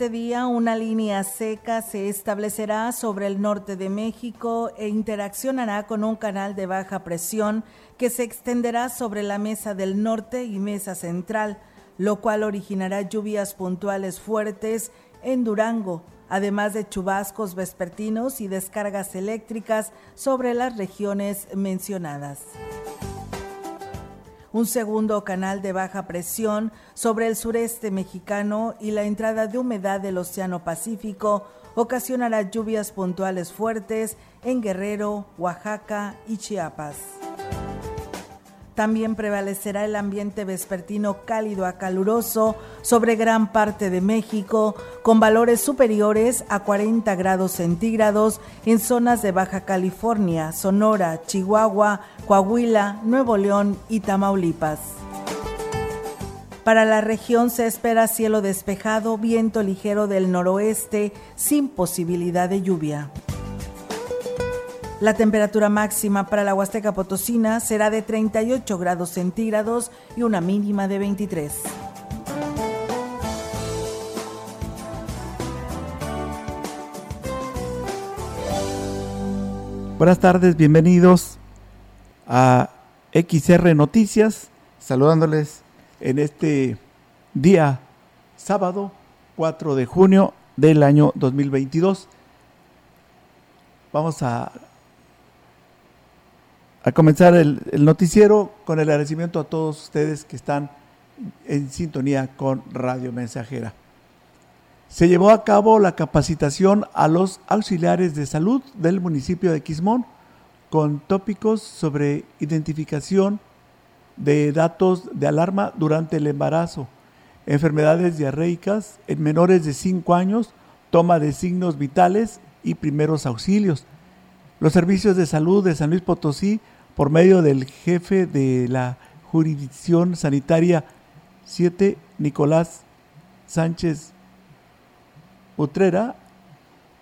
Este día una línea seca se establecerá sobre el norte de México e interaccionará con un canal de baja presión que se extenderá sobre la mesa del norte y mesa central, lo cual originará lluvias puntuales fuertes en Durango, además de chubascos vespertinos y descargas eléctricas sobre las regiones mencionadas un segundo canal de baja presión sobre el sureste mexicano y la entrada de humedad del Océano Pacífico ocasionará lluvias puntuales fuertes en Guerrero, Oaxaca y Chiapas. También prevalecerá el ambiente vespertino cálido a caluroso sobre gran parte de México, con valores superiores a 40 grados centígrados en zonas de Baja California, Sonora, Chihuahua, Coahuila, Nuevo León y Tamaulipas. Para la región se espera cielo despejado, viento ligero del noroeste, sin posibilidad de lluvia. La temperatura máxima para la Huasteca Potosina será de 38 grados centígrados y una mínima de 23. Buenas tardes, bienvenidos a XR Noticias, saludándoles en este día sábado 4 de junio del año 2022. Vamos a a comenzar el, noticiero con el agradecimiento a todos ustedes que están en sintonía con Radio Mensajera. Se llevó a cabo la capacitación a los auxiliares de salud del municipio de Quismón con tópicos sobre identificación de datos de alarma durante el embarazo, enfermedades diarreicas en menores de 5 años, toma de signos vitales y primeros auxilios. Los servicios de salud de San Luis Potosí, por medio del jefe de la jurisdicción sanitaria 7, Nicolás Sánchez Utrera,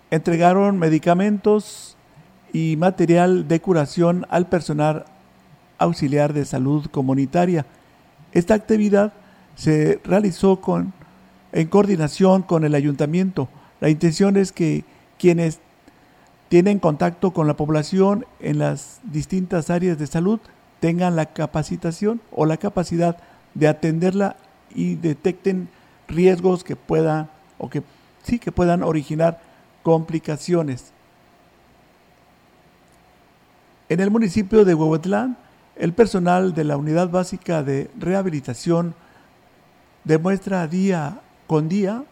entregaron medicamentos y material de curación al personal auxiliar de salud comunitaria. Esta actividad se realizó con, en coordinación con el ayuntamiento. La intención es que quienes tienen contacto con la población en las distintas áreas de salud tengan la capacitación o la capacidad de atenderla y detecten riesgos que puedan o que sí que puedan originar complicaciones. En el municipio de Huehuetlán, el personal de la Unidad Básica de Rehabilitación demuestra día con día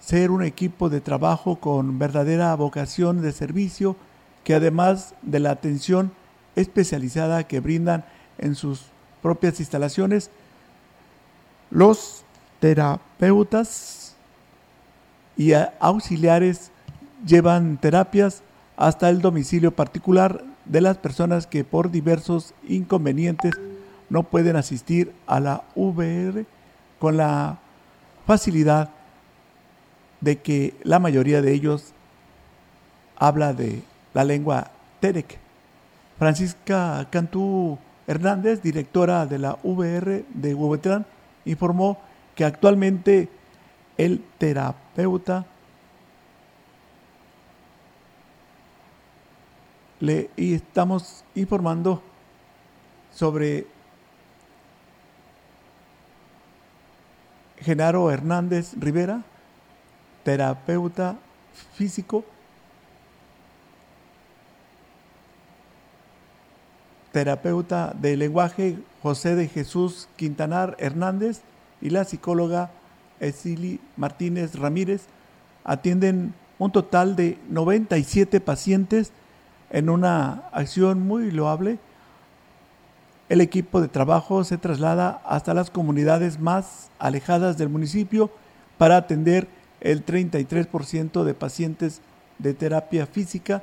ser un equipo de trabajo con verdadera vocación de servicio que además de la atención especializada que brindan en sus propias instalaciones, los terapeutas y auxiliares llevan terapias hasta el domicilio particular de las personas que por diversos inconvenientes no pueden asistir a la VR con la facilidad de que la mayoría de ellos habla de la lengua Terek. Francisca Cantú Hernández, directora de la VR de Huehuetlán, informó que actualmente el terapeuta le y estamos informando sobre Genaro Hernández Rivera, terapeuta físico, terapeuta de lenguaje José de Jesús Quintanar Hernández y la psicóloga Esili Martínez Ramírez atienden un total de 97 pacientes en una acción muy loable. El equipo de trabajo se traslada hasta las comunidades más alejadas del municipio para atender el 33% de pacientes de terapia física.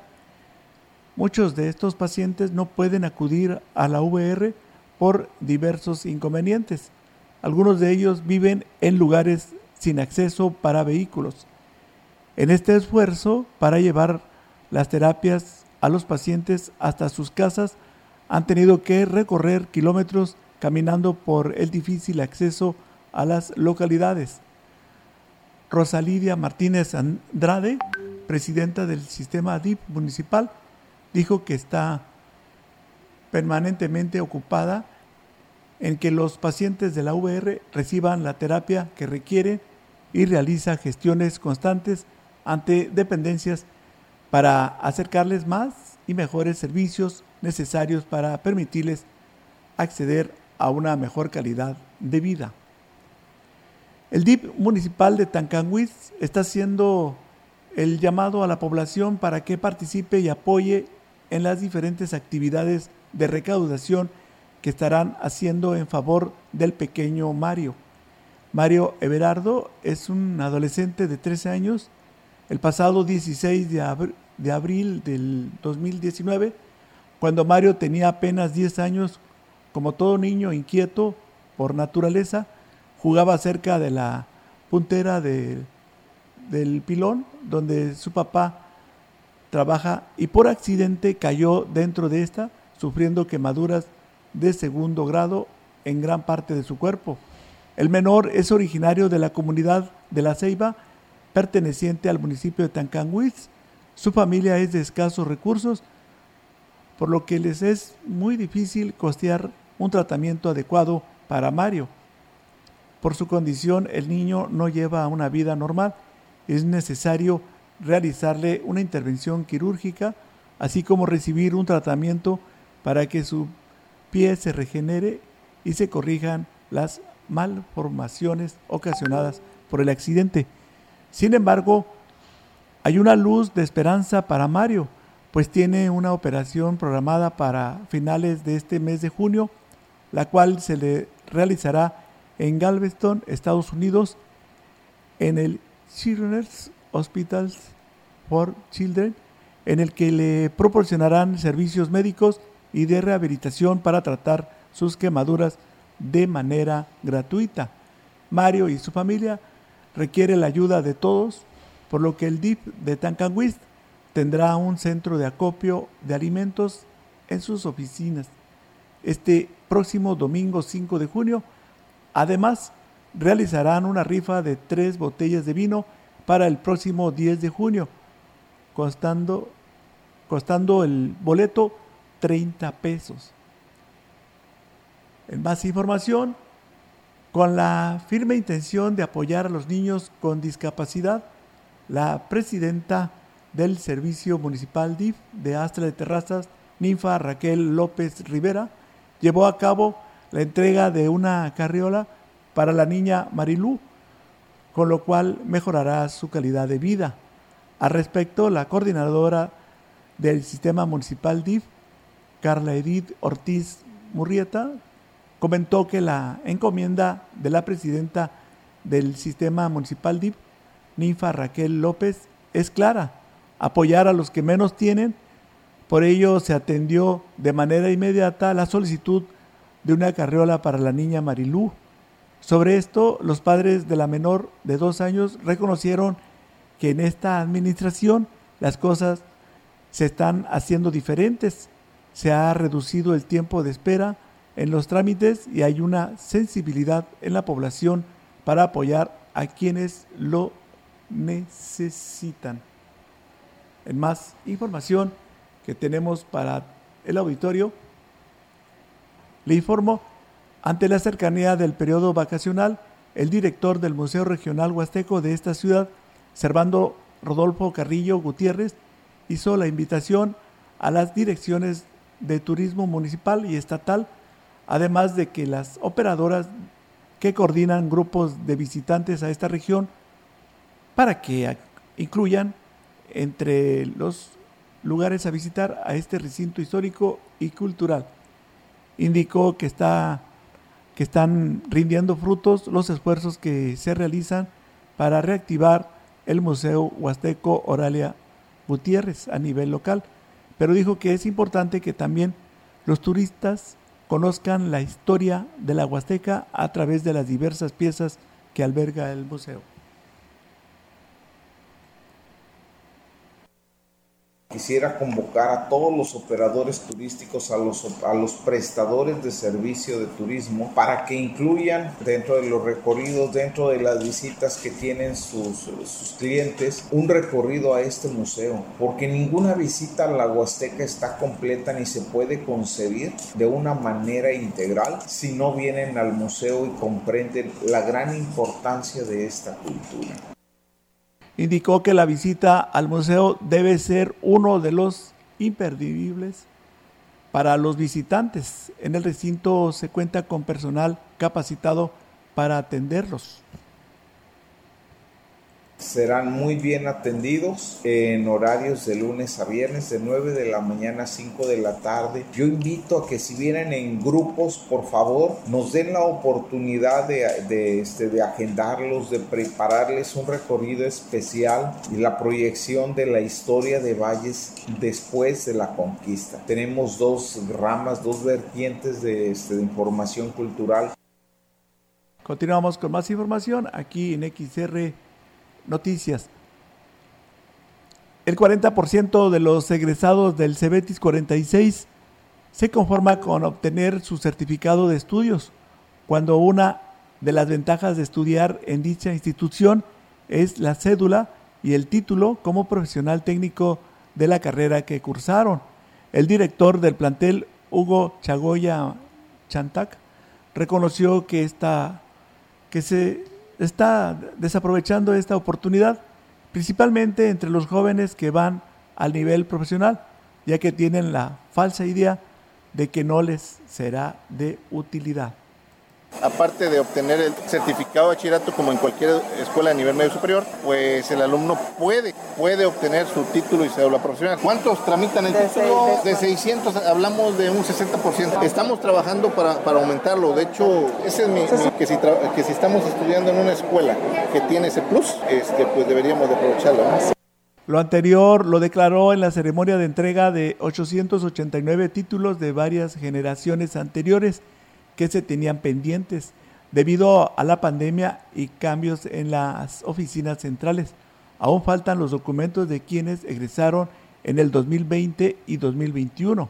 Muchos de estos pacientes no pueden acudir a la VR por diversos inconvenientes. Algunos de ellos viven en lugares sin acceso para vehículos. En este esfuerzo para llevar las terapias a los pacientes hasta sus casas, han tenido que recorrer kilómetros caminando por el difícil acceso a las localidades. Rosalidia Martínez Andrade, presidenta del sistema DIP municipal, dijo que está permanentemente ocupada en que los pacientes de la VR reciban la terapia que requieren y realiza gestiones constantes ante dependencias para acercarles más y mejores servicios necesarios para permitirles acceder a una mejor calidad de vida. El DIP municipal de Tancanhuiz está haciendo el llamado a la población para que participe y apoye en las diferentes actividades de recaudación que estarán haciendo en favor del pequeño Mario. Mario Everardo es un adolescente de 13 años. El pasado 16 de, de abril del 2019, cuando Mario tenía apenas 10 años, como todo niño inquieto por naturaleza, jugaba cerca de la puntera del pilón donde su papá trabaja y por accidente cayó dentro de esta, sufriendo quemaduras de segundo grado en gran parte de su cuerpo. El menor es originario de la comunidad de La Ceiba, perteneciente al municipio de Tancanhuitz. Su familia es de escasos recursos, por lo que les es muy difícil costear un tratamiento adecuado para Mario. Por su condición, el niño no lleva una vida normal. Es necesario realizarle una intervención quirúrgica, así como recibir un tratamiento para que su pie se regenere y se corrijan las malformaciones ocasionadas por el accidente. Sin embargo, hay una luz de esperanza para Mario, pues tiene una operación programada para finales de este mes de junio, la cual se le realizará en Galveston, Estados Unidos, en el Children's Hospital for Children, en el que le proporcionarán servicios médicos y de rehabilitación para tratar sus quemaduras de manera gratuita. Mario y su familia requieren la ayuda de todos, por lo que el DIP de Tancanwist tendrá un centro de acopio de alimentos en sus oficinas. Este próximo domingo 5 de junio Además, realizarán una rifa de tres botellas de vino para el próximo 10 de junio, costando, costando el boleto 30 pesos. En más información, con la firme intención de apoyar a los niños con discapacidad, la presidenta del Servicio Municipal DIF de Astra de Terrazas, Ninfa Raquel López Rivera, llevó a cabo la entrega de una carriola para la niña Marilú, con lo cual mejorará su calidad de vida. Al respecto, la coordinadora del sistema municipal DIF, Carla Edith Ortiz Murrieta, comentó que la encomienda de la presidenta del sistema municipal DIF, Ninfa Raquel López, es clara, apoyar a los que menos tienen. Por ello se atendió de manera inmediata la solicitud de una carriola para la niña Marilú. Sobre esto, los padres de la menor de dos años reconocieron que en esta administración las cosas se están haciendo diferentes. Se ha reducido el tiempo de espera en los trámites y hay una sensibilidad en la población para apoyar a quienes lo necesitan. En más información que tenemos para el auditorio, le informo, ante la cercanía del periodo vacacional, el director del Museo Regional Huasteco de esta ciudad Servando Rodolfo Carrillo Gutiérrez hizo la invitación a las direcciones de turismo municipal y estatal, además de que las operadoras que coordinan grupos de visitantes a esta región para que incluyan entre los lugares a visitar a este recinto histórico y cultural. Indicó que, está, que están rindiendo frutos los esfuerzos que se realizan para reactivar el Museo Huasteco Oralia Gutiérrez a nivel local, pero dijo que es importante que también los turistas conozcan la historia de la Huasteca a través de las diversas piezas que alberga el museo. Quisiera convocar a todos los operadores turísticos, a los, prestadores de servicio de turismo, para que incluyan dentro de los recorridos, dentro de las visitas que tienen sus, sus clientes, un recorrido a este museo, porque ninguna visita a la Huasteca está completa ni se puede concebir de una manera integral si no vienen al museo y comprenden la gran importancia de esta cultura indicó que la visita al museo debe ser uno de los imperdibles para los visitantes. En el recinto se cuenta con personal capacitado para atenderlos serán muy bien atendidos en horarios de lunes a viernes de 9 de la mañana a 5 de la tarde. Yo invito a que si vienen en grupos, por favor, nos den la oportunidad de, este, de agendarlos, de prepararles un recorrido especial y la proyección de la historia de Valles después de la conquista. Tenemos dos ramas, dos vertientes de, este, de información cultural. Continuamos con más información aquí en XR noticias. El 40% de los egresados del CEBETIS 46 se conforma con obtener su certificado de estudios, cuando una de las ventajas de estudiar en dicha institución es la cédula y el título como profesional técnico de la carrera que cursaron. El director del plantel, Hugo Chagoya Chantac, reconoció que, esta, que se está desaprovechando esta oportunidad, principalmente entre los jóvenes que van al nivel profesional, ya que tienen la falsa idea de que no les será de utilidad aparte de obtener el certificado de bachillerato como en cualquier escuela de nivel medio superior, pues el alumno puede, puede obtener su título y cédula profesional. ¿Cuántos tramitan el título? de 600, hablamos de un 60%. Estamos trabajando para, aumentarlo. De hecho, ese es mi, que, si que si estamos estudiando en una escuela que tiene ese plus, este, pues deberíamos de aprovecharlo. Lo anterior lo declaró en la ceremonia de entrega de 889 títulos de varias generaciones anteriores que se tenían pendientes debido a la pandemia y cambios en las oficinas centrales. Aún faltan los documentos de quienes egresaron en el 2020 y 2021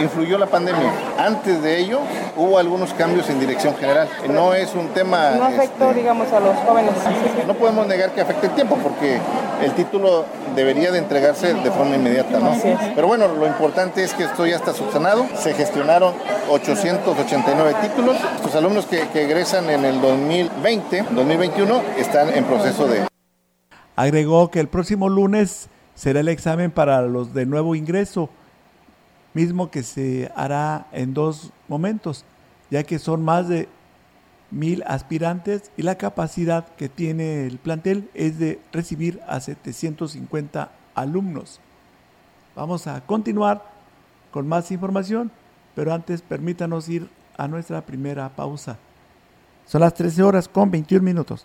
influyó la pandemia. Antes de ello hubo algunos cambios en dirección general. No es un tema... No afectó, este, digamos, a los jóvenes. No podemos negar que afecte el tiempo porque el título debería de entregarse de forma inmediata, ¿no? Pero bueno, lo importante es que esto ya está subsanado. Se gestionaron 889 títulos. Los alumnos que, que egresan en el 2020, 2021, están en proceso de... Agregó que el próximo lunes será el examen para los de nuevo ingreso mismo que se hará en dos momentos, ya que son más de mil aspirantes y la capacidad que tiene el plantel es de recibir a 750 alumnos. Vamos a continuar con más información, pero antes permítanos ir a nuestra primera pausa. Son las 13 horas con 21 minutos.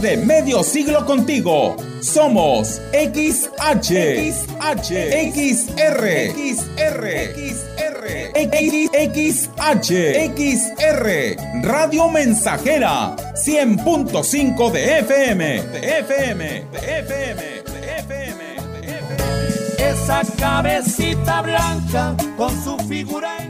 de medio siglo contigo. Somos XH, XH, XR, XR, XR, XH, XR, Radio Mensajera, 100.5 de FM, de FM, de FM, de FM, de FM. Esa cabecita blanca con su figura encorvada.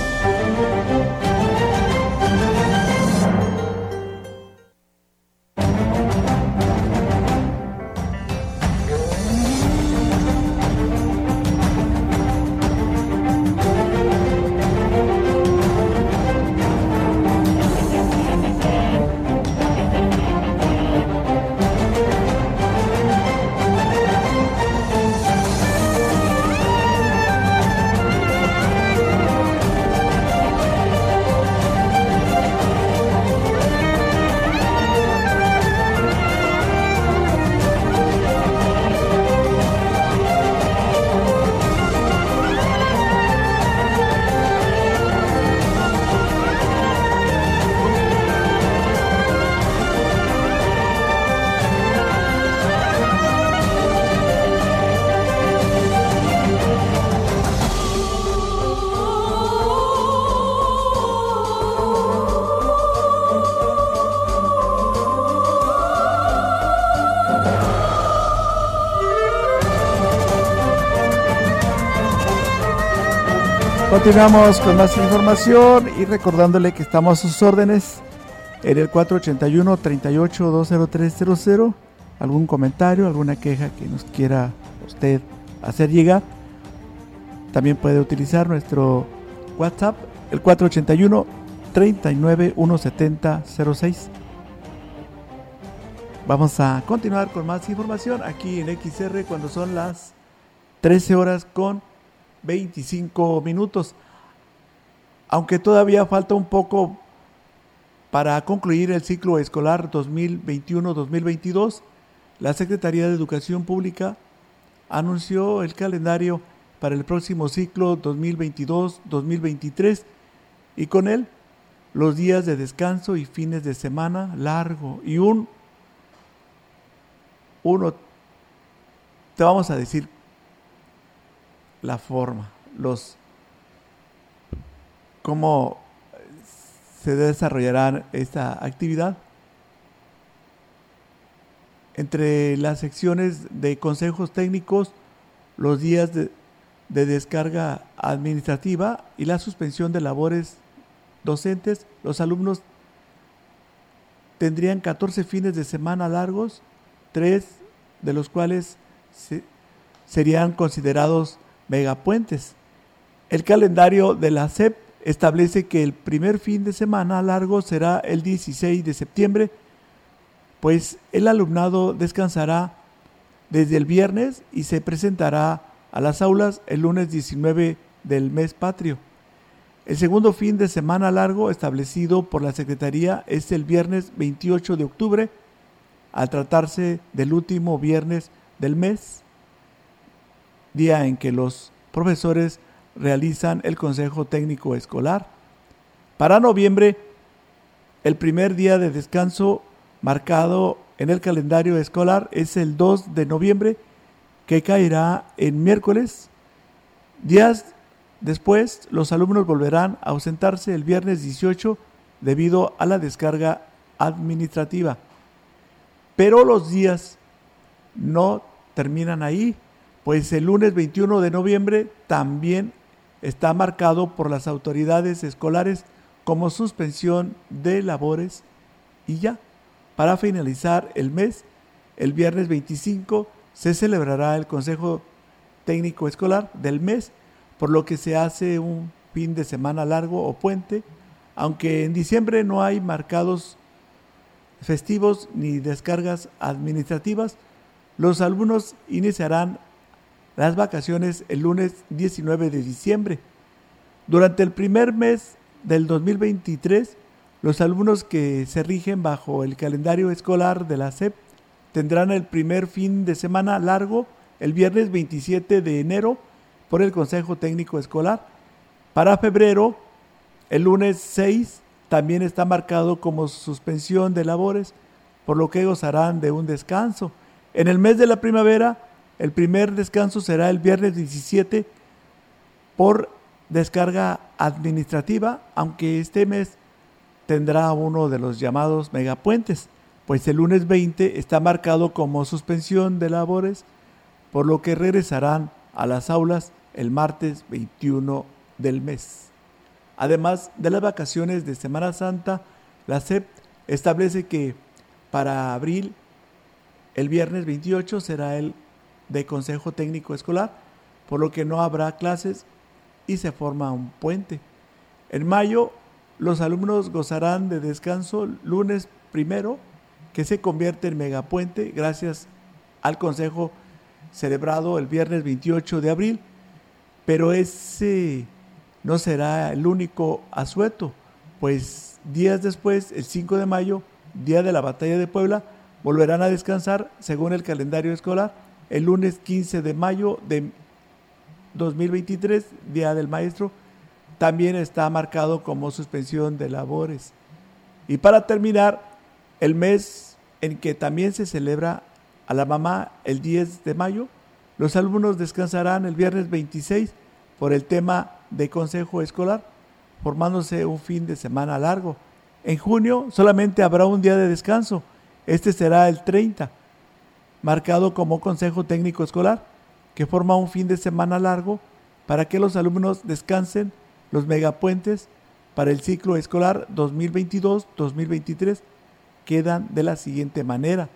Continuamos con más información y recordándole que estamos a sus órdenes en el 481-38-20300. ¿Algún comentario, alguna queja que nos quiera usted hacer llegar? También puede utilizar nuestro WhatsApp, el 481 39 170 Vamos a continuar con más información aquí en XR cuando son las 13 horas con 25 minutos. Aunque todavía falta un poco para concluir el ciclo escolar 2021-2022, la Secretaría de Educación Pública anunció el calendario para el próximo ciclo 2022-2023 y con él los días de descanso y fines de semana largo y un uno te vamos a decir la forma, los cómo se desarrollará esta actividad. Entre las secciones de consejos técnicos, los días de, de descarga administrativa y la suspensión de labores docentes, los alumnos tendrían 14 fines de semana largos, tres de los cuales se, serían considerados megapuentes. El calendario de la SEP establece que el primer fin de semana largo será el 16 de septiembre, pues el alumnado descansará desde el viernes y se presentará a las aulas el lunes 19 del mes patrio. El segundo fin de semana largo establecido por la Secretaría es el viernes 28 de octubre, al tratarse del último viernes del mes día en que los profesores realizan el Consejo Técnico Escolar. Para noviembre, el primer día de descanso marcado en el calendario escolar es el 2 de noviembre, que caerá en miércoles. Días Después, los alumnos volverán a ausentarse el viernes 18 debido a la descarga administrativa. Pero los días no terminan ahí, pues el lunes 21 de noviembre también está marcado por las autoridades escolares como suspensión de labores y ya, para finalizar el mes, el viernes 25 se celebrará el Consejo Técnico Escolar del mes, por lo que se hace un fin de semana largo o puente, aunque en diciembre no hay marcados festivos ni descargas administrativas, los alumnos iniciarán las vacaciones el lunes 19 de diciembre. Durante el primer mes del 2023, los alumnos que se rigen bajo el calendario escolar de la SEP tendrán el primer fin de semana largo el viernes 27 de enero por el Consejo Técnico Escolar. Para febrero, el lunes 6 también está marcado como suspensión de labores, por lo que gozarán de un descanso. En el mes de la primavera, el primer descanso será el viernes 17 por descarga administrativa, aunque este mes tendrá uno de los llamados megapuentes, pues el lunes 20 está marcado como suspensión de labores, por lo que regresarán a las aulas el martes 21 del mes. Además de las vacaciones de Semana Santa, la SEP establece que para abril, el viernes 28 será el de Consejo Técnico Escolar, por lo que no habrá clases y se forma un puente. En mayo, los alumnos gozarán de descanso lunes primero, que se convierte en megapuente gracias al Consejo celebrado el viernes 28 de abril, pero ese no será el único asueto, pues días después, el 5 de mayo, día de la batalla de Puebla, volverán a descansar según el calendario escolar el lunes 15 de mayo de 2023, Día del Maestro, también está marcado como suspensión de labores. Y para terminar, el mes en que también se celebra a la mamá el 10 de mayo, los alumnos descansarán el viernes 26 por el tema de consejo escolar, formándose un fin de semana largo. En junio solamente habrá un día de descanso, este será el 30, marcado como consejo técnico escolar que forma un fin de semana largo para que los alumnos descansen los megapuentes para el ciclo escolar 2022-2023 quedan de la siguiente manera,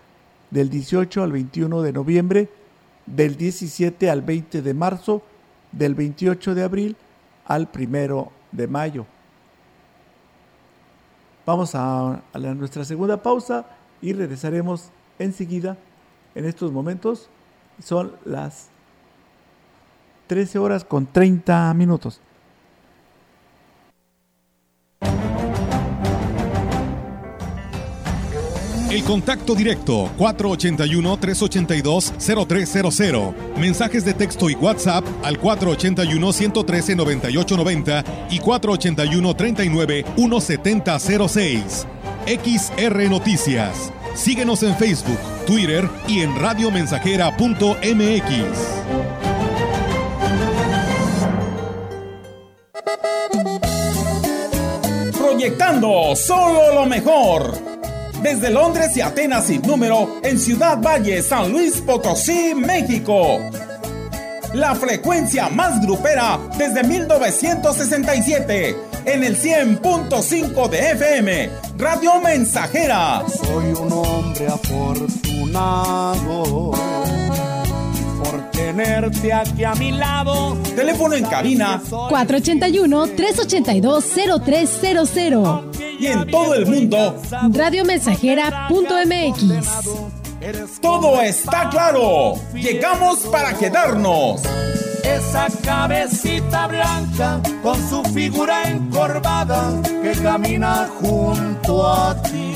del 18 al 21 de noviembre, del 17 al 20 de marzo, del 28 de abril al 1 de mayo. Vamos a, a nuestra segunda pausa y regresaremos enseguida. En estos momentos son las 13 horas con 30 minutos. El contacto directo 481-382-0300. Mensajes de texto y WhatsApp al 481-113-9890 y 481-39-1706. XR Noticias. Síguenos en Facebook, Twitter y en radiomensajera.mx. proyectando solo lo mejor. Desde Londres y Atenas sin número, en Ciudad Valle, San Luis Potosí, México. La frecuencia más grupera desde 1967, en el 100.5 de FM, Radio Mensajera. Soy un hombre afortunado tenerte aquí a mi lado. Teléfono en cabina 481-382-0300. Y en todo el mundo, radiomensajera.mx. Todo está claro. Llegamos para quedarnos. Esa cabecita blanca con su figura encorvada que camina junto a ti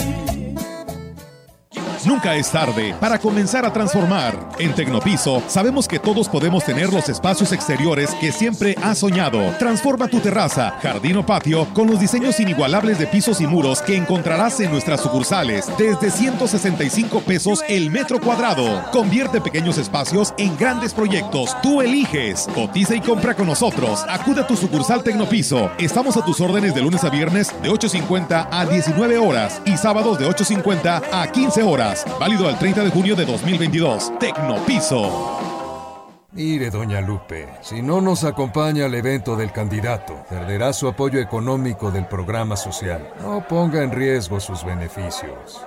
Nunca es tarde para comenzar a transformar. En Tecnopiso sabemos que todos podemos tener los espacios exteriores que siempre has soñado. Transforma tu terraza, jardín o patio con los diseños inigualables de pisos y muros que encontrarás en nuestras sucursales desde 165 pesos el metro cuadrado. Convierte pequeños espacios en grandes proyectos. Tú eliges. Cotiza y compra con nosotros. Acude a tu sucursal Tecnopiso. Estamos a tus órdenes de lunes a viernes de 8.50 a 19 horas y sábados de 8.50 a 15 horas. Válido al 30 de junio de 2022. Tecnopiso. Mire, doña Lupe, si no nos acompaña al evento del candidato, perderá su apoyo económico del programa social. No ponga en riesgo sus beneficios.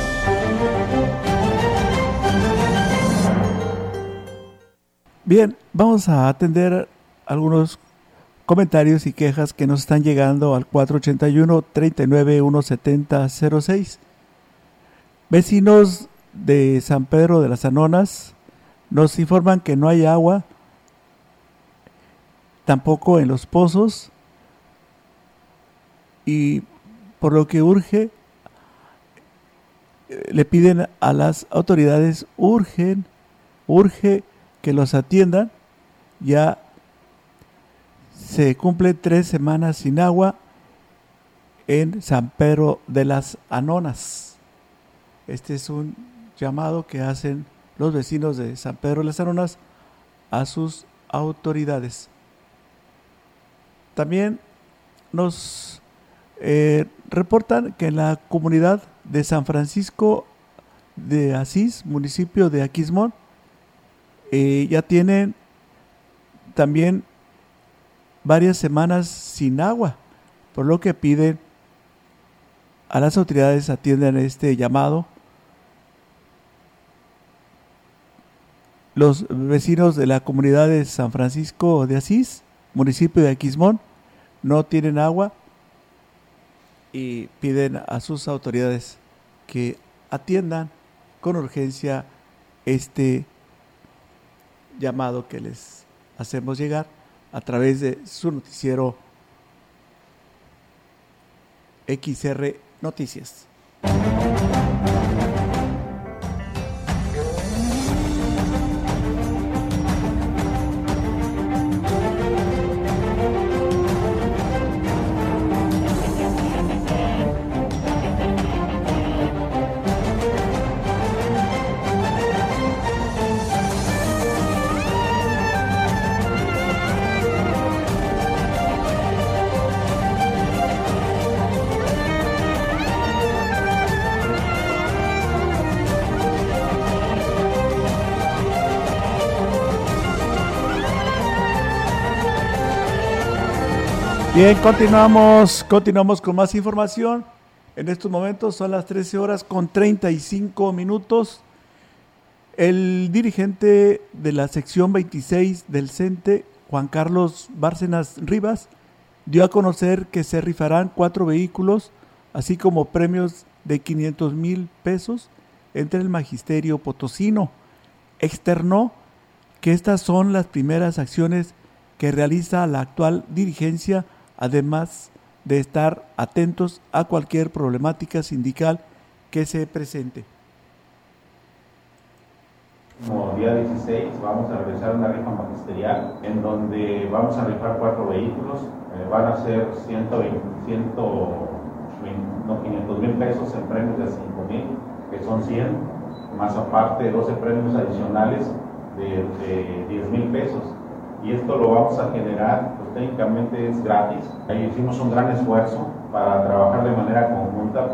Bien, vamos a atender algunos comentarios y quejas que nos están llegando al 481-39-170-06. Vecinos de San Pedro de las Anonas nos informan que no hay agua, tampoco en los pozos, y por lo que urge, le piden a las autoridades, urgen, urge que los atiendan, ya se cumple tres semanas sin agua en San Pedro de las Anonas. Este es un llamado que hacen los vecinos de San Pedro de las Anonas a sus autoridades. También nos eh, reportan que en la comunidad de San Francisco de Asís, municipio de Aquismón, eh, ya tienen también varias semanas sin agua, por lo que piden a las autoridades atiendan este llamado. Los vecinos de la comunidad de San Francisco de Asís, municipio de Aquismón, no tienen agua y piden a sus autoridades que atiendan con urgencia este llamado que les hacemos llegar a través de su noticiero XR Noticias. Continuamos, continuamos con más información. En estos momentos son las 13 horas con 35 minutos. El dirigente de la sección 26 del CENTE, Juan Carlos Bárcenas Rivas, dio a conocer que se rifarán cuatro vehículos, así como premios de 500 mil pesos entre el magisterio potosino. Externó que estas son las primeras acciones que realiza la actual dirigencia además de estar atentos a cualquier problemática sindical que se presente. Como día 16 vamos a realizar una rifa magisterial en donde vamos a rifar cuatro vehículos, eh, van a ser 120, 500 mil pesos en premios de 5 mil, que son 100, más aparte 12 premios adicionales de, de 10 mil pesos. Y esto lo vamos a generar técnicamente es gratis. Ahí hicimos un gran esfuerzo para trabajar de manera conjunta.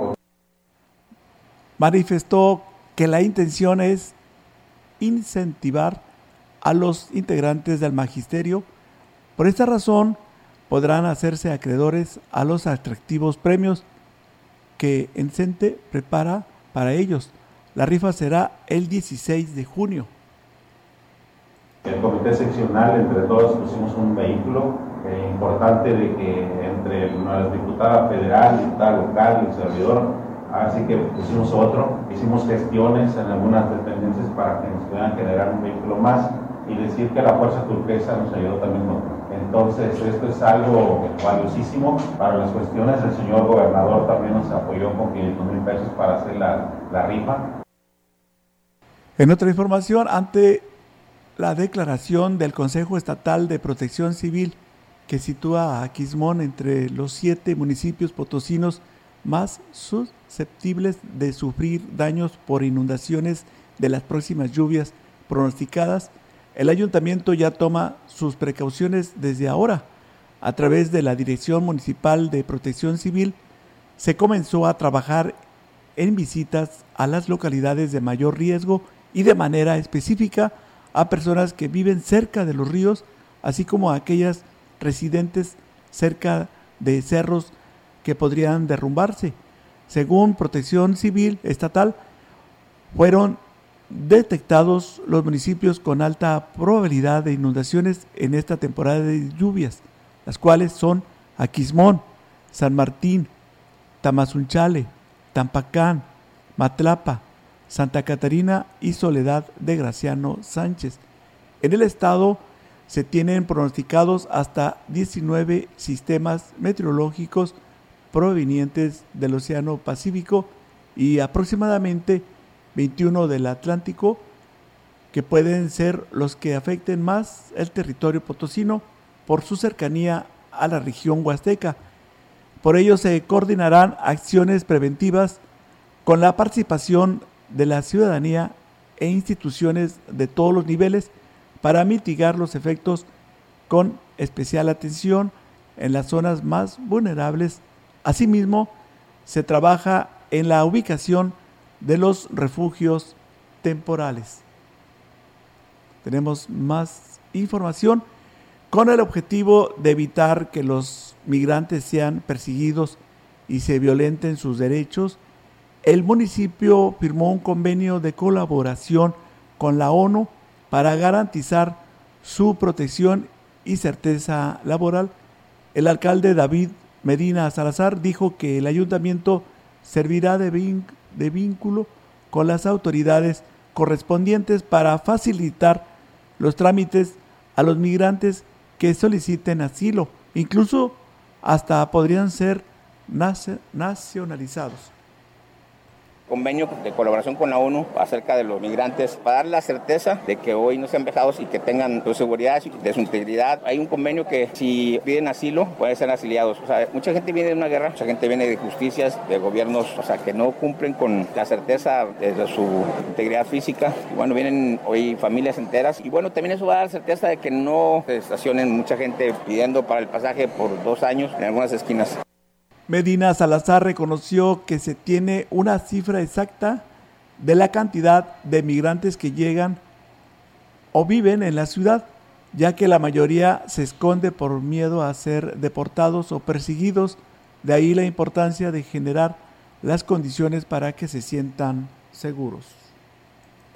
Manifestó que la intención es incentivar a los integrantes del magisterio. Por esta razón, podrán hacerse acreedores a los atractivos premios que Encente prepara para ellos. La rifa será el 16 de junio. El comité seccional, entre todos, pusimos un vehículo eh, importante de que entre la diputada federal, diputada local y el servidor, así que pusimos otro, hicimos gestiones en algunas dependencias para que nos puedan generar un vehículo más y decir que la Fuerza Turquesa nos ayudó también entonces, esto es algo valiosísimo para las cuestiones. El señor gobernador también nos apoyó con 500 mil pesos para hacer la, la rifa. En otra información, ante la declaración del Consejo Estatal de Protección Civil que sitúa a Quismón entre los siete municipios potosinos más susceptibles de sufrir daños por inundaciones de las próximas lluvias pronosticadas, el ayuntamiento ya toma sus precauciones desde ahora. A través de la Dirección Municipal de Protección Civil se comenzó a trabajar en visitas a las localidades de mayor riesgo y de manera específica a personas que viven cerca de los ríos, así como a aquellas residentes cerca de cerros que podrían derrumbarse. Según Protección Civil Estatal, fueron detectados los municipios con alta probabilidad de inundaciones en esta temporada de lluvias, las cuales son Aquismón, San Martín, Tamazunchale, Tampacán, Matlapa, Santa Catarina y Soledad de Graciano Sánchez. En el estado se tienen pronosticados hasta 19 sistemas meteorológicos provenientes del Océano Pacífico y aproximadamente 21 del Atlántico que pueden ser los que afecten más el territorio potosino por su cercanía a la región huasteca. Por ello se coordinarán acciones preventivas con la participación de la ciudadanía e instituciones de todos los niveles para mitigar los efectos con especial atención en las zonas más vulnerables. Asimismo, se trabaja en la ubicación de los refugios temporales. Tenemos más información con el objetivo de evitar que los migrantes sean perseguidos y se violenten sus derechos el municipio firmó un convenio de colaboración con la ONU para garantizar su protección y certeza laboral. El alcalde David Medina Salazar dijo que el ayuntamiento servirá de, de vínculo con las autoridades correspondientes para facilitar los trámites a los migrantes que soliciten asilo, incluso hasta podrían ser nacionalizados convenio de colaboración con la ONU acerca de los migrantes para dar la certeza de que hoy no sean vejados y que tengan su seguridad, de su integridad. Hay un convenio que si piden asilo pueden ser asiliados. O sea, mucha gente viene de una guerra, mucha gente viene de justicias, de gobiernos, o sea, que no cumplen con la certeza de su integridad física. Bueno, vienen hoy familias enteras y bueno, también eso va a dar certeza de que no estacionen mucha gente pidiendo para el pasaje por dos años en algunas esquinas. Medina Salazar reconoció que se tiene una cifra exacta de la cantidad de migrantes que llegan o viven en la ciudad, ya que la mayoría se esconde por miedo a ser deportados o perseguidos, de ahí la importancia de generar las condiciones para que se sientan seguros.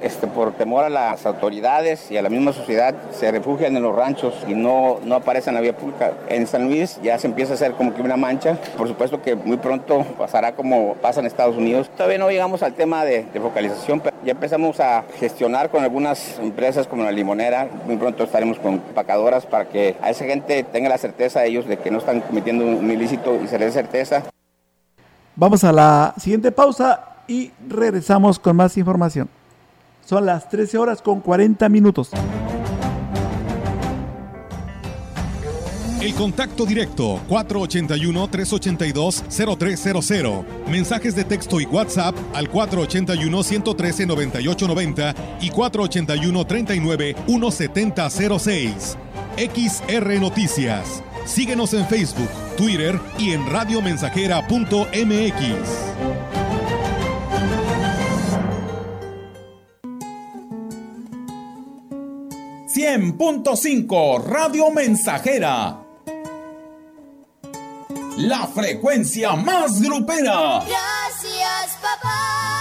Este, por temor a las autoridades y a la misma sociedad, se refugian en los ranchos y no, no aparecen en la vía pública. En San Luis ya se empieza a hacer como que una mancha. Por supuesto que muy pronto pasará como pasa en Estados Unidos. Todavía no llegamos al tema de, focalización, pero ya empezamos a gestionar con algunas empresas como la limonera. Muy pronto estaremos con empacadoras para que a esa gente tenga la certeza de ellos de que no están cometiendo un ilícito y se les dé certeza. Vamos a la siguiente pausa y regresamos con más información. Son las 13 horas con 40 minutos. El contacto directo 481-382-0300. Mensajes de texto y WhatsApp al 481-113-9890 y 481-39-1706. XR Noticias. Síguenos en Facebook, Twitter y en radiomensajera.mx. 100.5 Radio Mensajera. La frecuencia más grupera. Gracias, papá.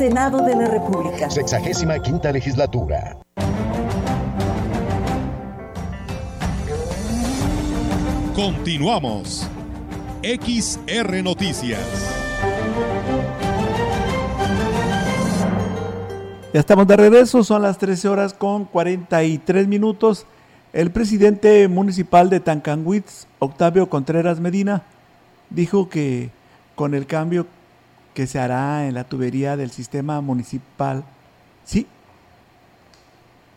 Senado de la República. Sexagésima quinta legislatura. Continuamos. XR Noticias. Ya estamos de regreso, son las 13 horas con 43 minutos. El presidente municipal de Tancanwitz, Octavio Contreras Medina, dijo que con el cambio que se hará en la tubería del sistema municipal, sí,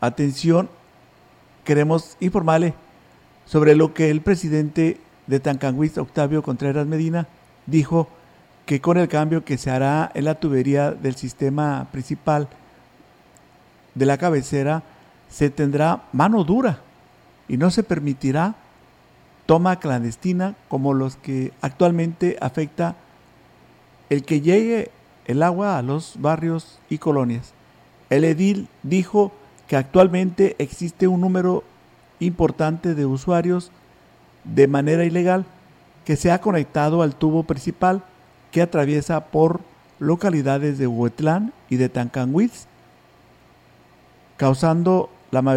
atención, queremos informarle sobre lo que el presidente de Tancanwitz, Octavio Contreras Medina, dijo que con el cambio que se hará en la tubería del sistema principal de la cabecera, se tendrá mano dura y no se permitirá toma clandestina como los que actualmente afecta el que llegue el agua a los barrios y colonias. El edil dijo que actualmente existe un número importante de usuarios de manera ilegal que se ha conectado al tubo principal que atraviesa por localidades de Huetlán y de Tancanwitz, causando la, ma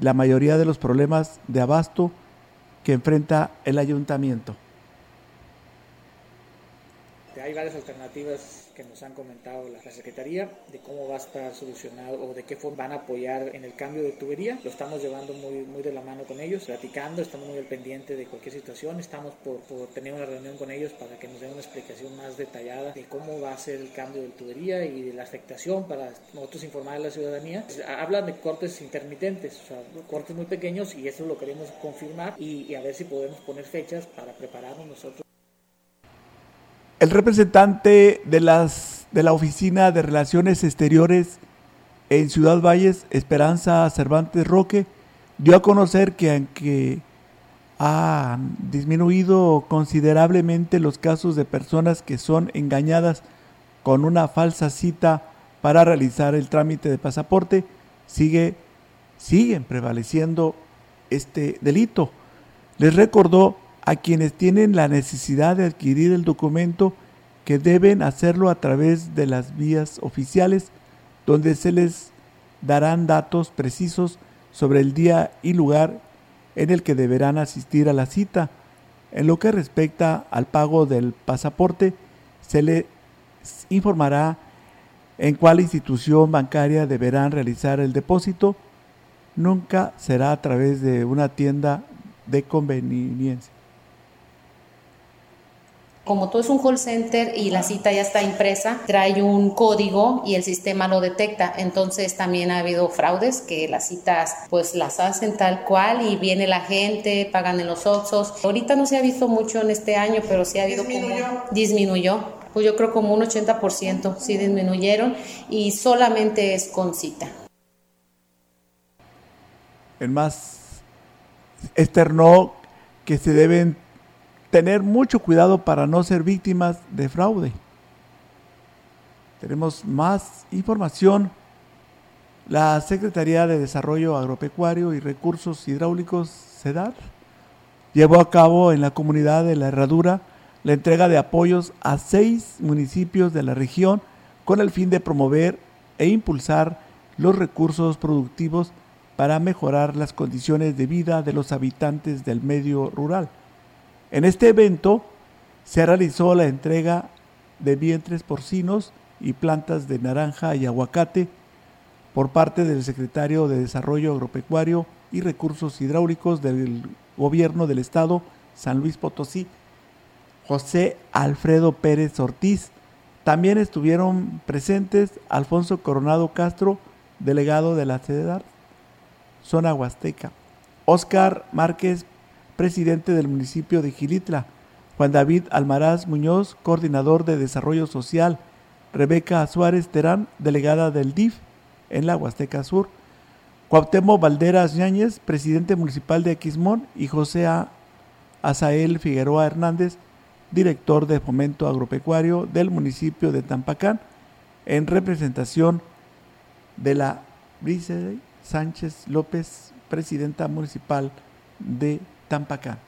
la mayoría de los problemas de abasto que enfrenta el ayuntamiento hay varias alternativas que nos han comentado la, Secretaría de cómo va a estar solucionado o de qué forma van a apoyar en el cambio de tubería. Lo estamos llevando muy, muy de la mano con ellos, platicando, estamos muy al pendiente de cualquier situación. Estamos por, por tener una reunión con ellos para que nos den una explicación más detallada de cómo va a ser el cambio de tubería y de la afectación para nosotros informar a la ciudadanía. Hablan de cortes intermitentes, o sea, cortes muy pequeños y eso lo queremos confirmar y, y a ver si podemos poner fechas para prepararnos nosotros. El representante de, las, de la Oficina de Relaciones Exteriores en Ciudad Valles, Esperanza Cervantes Roque, dio a conocer que aunque han disminuido considerablemente los casos de personas que son engañadas con una falsa cita para realizar el trámite de pasaporte, sigue, siguen prevaleciendo este delito. Les recordó a quienes tienen la necesidad de adquirir el documento que deben hacerlo a través de las vías oficiales donde se les darán datos precisos sobre el día y lugar en el que deberán asistir a la cita. En lo que respecta al pago del pasaporte, se les informará en cuál institución bancaria deberán realizar el depósito. Nunca será a través de una tienda de conveniencia como todo es un call center y la cita ya está impresa, trae un código y el sistema lo detecta. Entonces también ha habido fraudes que las citas pues las hacen tal cual y viene la gente, pagan en los Oxos. Ahorita no se ha visto mucho en este año, pero sí ha habido disminuyó. como disminuyó. Pues yo creo como un 80% sí disminuyeron y solamente es con cita. El más externó que se deben tener mucho cuidado para no ser víctimas de fraude. Tenemos más información. La Secretaría de Desarrollo Agropecuario y Recursos Hidráulicos, CEDAR, llevó a cabo en la comunidad de La Herradura la entrega de apoyos a seis municipios de la región con el fin de promover e impulsar los recursos productivos para mejorar las condiciones de vida de los habitantes del medio rural. En este evento se realizó la entrega de vientres porcinos y plantas de naranja y aguacate por parte del secretario de Desarrollo Agropecuario y Recursos Hidráulicos del Gobierno del Estado San Luis Potosí, José Alfredo Pérez Ortiz. También estuvieron presentes Alfonso Coronado Castro, delegado de la CEDAR, zona huasteca, Oscar Márquez, presidente del municipio de Gilitla, Juan David Almaraz Muñoz, coordinador de Desarrollo Social, Rebeca Suárez Terán, delegada del DIF en la Huasteca Sur, Cuauhtémoc Valderas Ñáñez, presidente municipal de Aquismón, y José A. Azael Figueroa Hernández, director de Fomento Agropecuario del municipio de Tampacán, en representación de la Brice Sánchez López, presidenta municipal de Tampacán.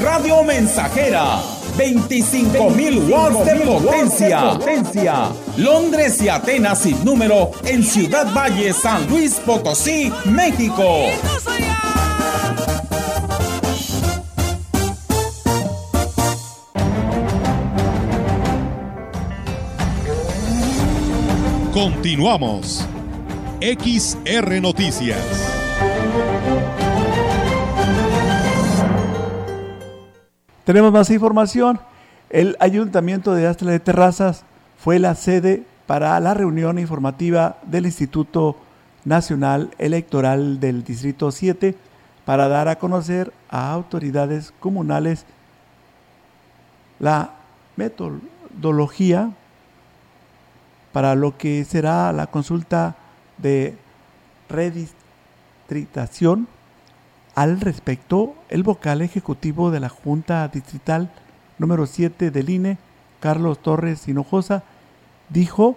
Radio Mensajera, 25.000 watts de potencia. potencia. Londres y Atenas sin número en Ciudad Valle, San Luis Potosí, México. Continuamos. XR Noticias. Tenemos más información. El Ayuntamiento de Astla de Terrazas fue la sede para la reunión informativa del Instituto Nacional Electoral del Distrito 7 para dar a conocer a autoridades comunales la metodología para lo que será la consulta de redistritación al respecto, el vocal ejecutivo de la Junta Distrital número 7 del INE, Carlos Torres Hinojosa, dijo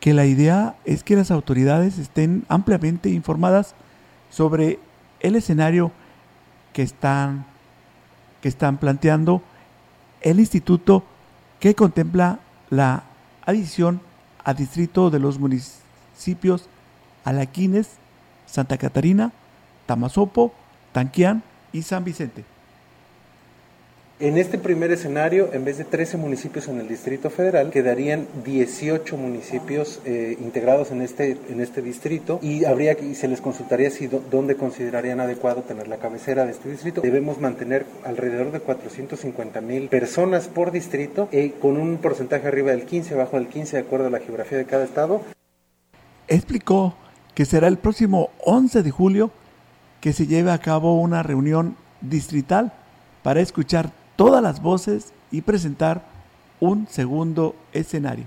que la idea es que las autoridades estén ampliamente informadas sobre el escenario que están, que están planteando el instituto que contempla la adición a distrito de los municipios Alaquines, Santa Catarina, Tamazopo, Tanquián y San Vicente. En este primer escenario, en vez de 13 municipios en el Distrito Federal, quedarían 18 municipios eh, integrados en este, en este distrito y habría y se les consultaría si dónde considerarían adecuado tener la cabecera de este distrito. Debemos mantener alrededor de 450 mil personas por distrito eh, con un porcentaje arriba del 15, abajo del 15, de acuerdo a la geografía de cada estado. Explicó que será el próximo 11 de julio que se lleve a cabo una reunión distrital para escuchar todas las voces y presentar un segundo escenario.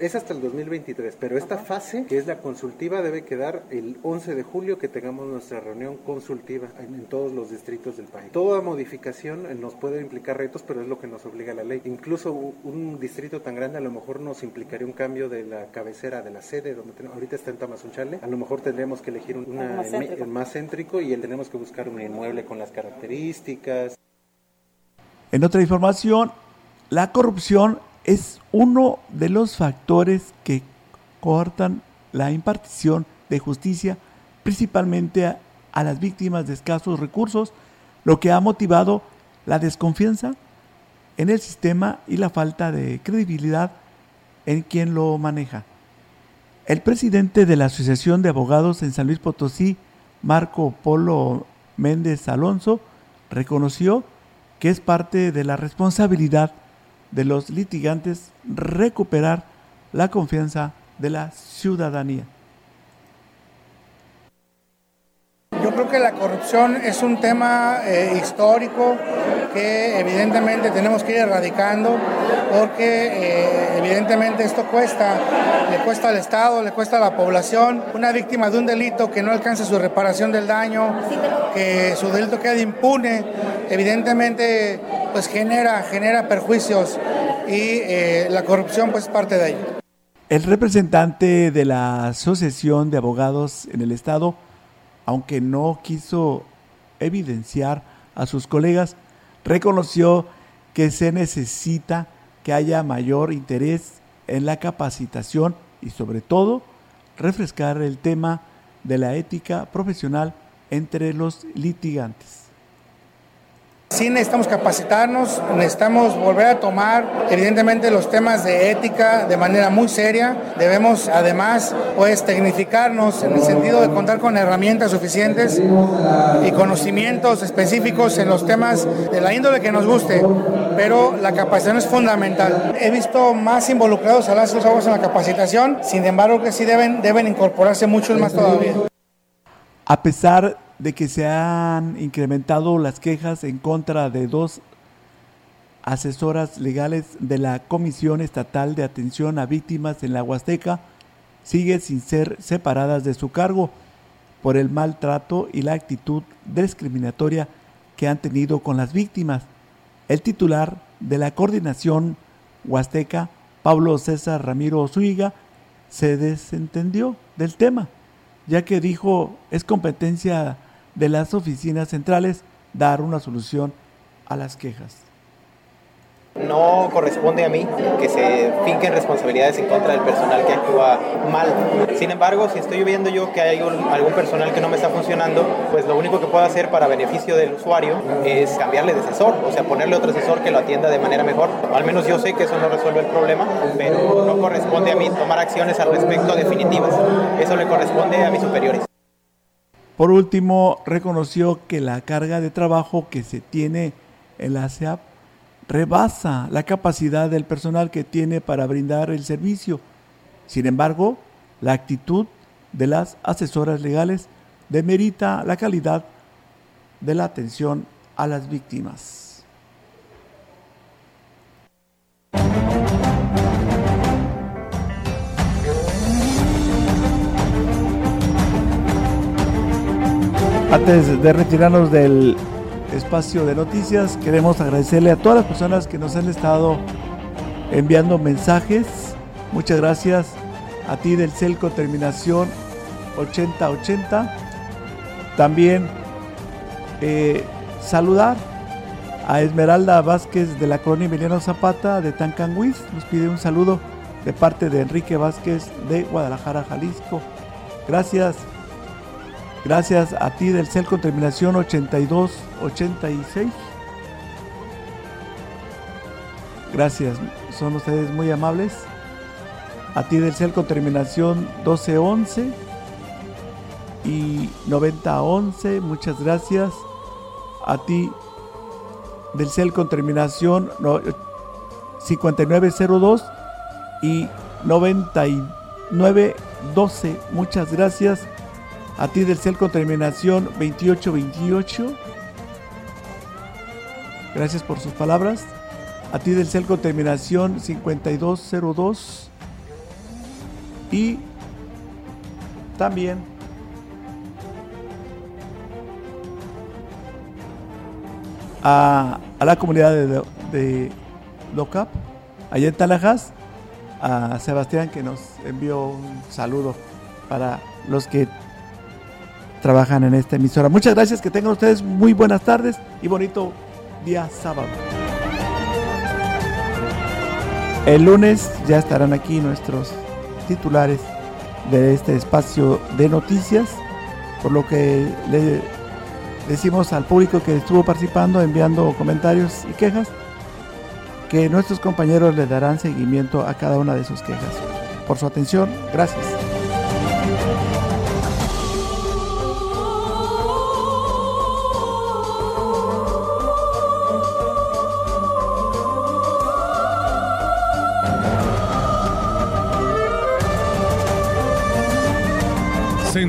Es hasta el 2023, pero esta fase, que es la consultiva, debe quedar el 11 de julio que tengamos nuestra reunión consultiva en, en todos los distritos del país. Toda modificación eh, nos puede implicar retos, pero es lo que nos obliga la ley. Incluso un distrito tan grande a lo mejor nos implicaría un cambio de la cabecera de la sede, donde tenemos- ahorita está en Tamazunchale. A lo mejor tendríamos que elegir un- una, Más céntrico. el más céntrico y el- tenemos que buscar un inmueble con las características. En otra información, la corrupción es uno de los factores que cortan la impartición de justicia, principalmente a, a las víctimas de escasos recursos, lo que ha motivado la desconfianza en el sistema y la falta de credibilidad en quien lo maneja. El presidente de la Asociación de Abogados en San Luis Potosí, Marco Polo Méndez Alonso, reconoció que es parte de la responsabilidad de los litigantes recuperar la confianza de la ciudadanía. Yo creo que la corrupción es un tema eh, histórico que evidentemente tenemos que ir erradicando porque eh, evidentemente esto cuesta, le cuesta al Estado, le cuesta a la población. Una víctima de un delito que no alcanza su reparación del daño, que su delito quede impune, evidentemente pues genera, genera perjuicios y eh, la corrupción pues es parte de ello. El representante de la Asociación de Abogados en el Estado, aunque no quiso evidenciar a sus colegas, reconoció que se necesita que haya mayor interés en la capacitación y sobre todo refrescar el tema de la ética profesional entre los litigantes. Sí necesitamos capacitarnos, necesitamos volver a tomar evidentemente los temas de ética de manera muy seria. Debemos además pues tecnificarnos en el sentido de contar con herramientas suficientes y conocimientos específicos en los temas de la índole que nos guste, pero la capacitación es fundamental. He visto más involucrados a las abogados en la capacitación, sin embargo que sí deben, deben incorporarse muchos más todavía. A pesar de que se han incrementado las quejas en contra de dos asesoras legales de la Comisión Estatal de Atención a Víctimas en la Huasteca, sigue sin ser separadas de su cargo por el maltrato y la actitud discriminatoria que han tenido con las víctimas. El titular de la coordinación huasteca, Pablo César Ramiro Zúñiga, se desentendió del tema, ya que dijo es competencia de las oficinas centrales dar una solución a las quejas. No corresponde a mí que se finquen responsabilidades en contra del personal que actúa mal. Sin embargo, si estoy viendo yo que hay algún personal que no me está funcionando, pues lo único que puedo hacer para beneficio del usuario es cambiarle de asesor, o sea, ponerle otro asesor que lo atienda de manera mejor. Al menos yo sé que eso no resuelve el problema, pero no corresponde a mí tomar acciones al respecto definitivas. Eso le corresponde a mis superiores. Por último, reconoció que la carga de trabajo que se tiene en la SEAP rebasa la capacidad del personal que tiene para brindar el servicio. Sin embargo, la actitud de las asesoras legales demerita la calidad de la atención a las víctimas. Antes de retirarnos del espacio de noticias, queremos agradecerle a todas las personas que nos han estado enviando mensajes. Muchas gracias a ti del Celco Terminación 8080. También eh, saludar a Esmeralda Vázquez de la colonia Emiliano Zapata de Tancanguis. Nos pide un saludo de parte de Enrique Vázquez de Guadalajara, Jalisco. Gracias. Gracias a ti del CEL con terminación 8286. Gracias, son ustedes muy amables. A ti del CEL con terminación 1211 y 9011, muchas gracias. A ti del CEL con terminación no- 5902 y 9912, muchas gracias. A ti del CEL con terminación 2828. Gracias por sus palabras. A ti del CEL con terminación 5202. y también a, la comunidad de, de LOCAP, allá en Talajas, a Sebastián que nos envió un saludo para los que trabajan en esta emisora. Muchas gracias, que tengan ustedes muy buenas tardes y bonito día sábado. El lunes ya estarán aquí nuestros titulares de este espacio de noticias, por lo que le decimos al público que estuvo participando, enviando comentarios y quejas, que nuestros compañeros le darán seguimiento a cada una de sus quejas. Por su atención, gracias.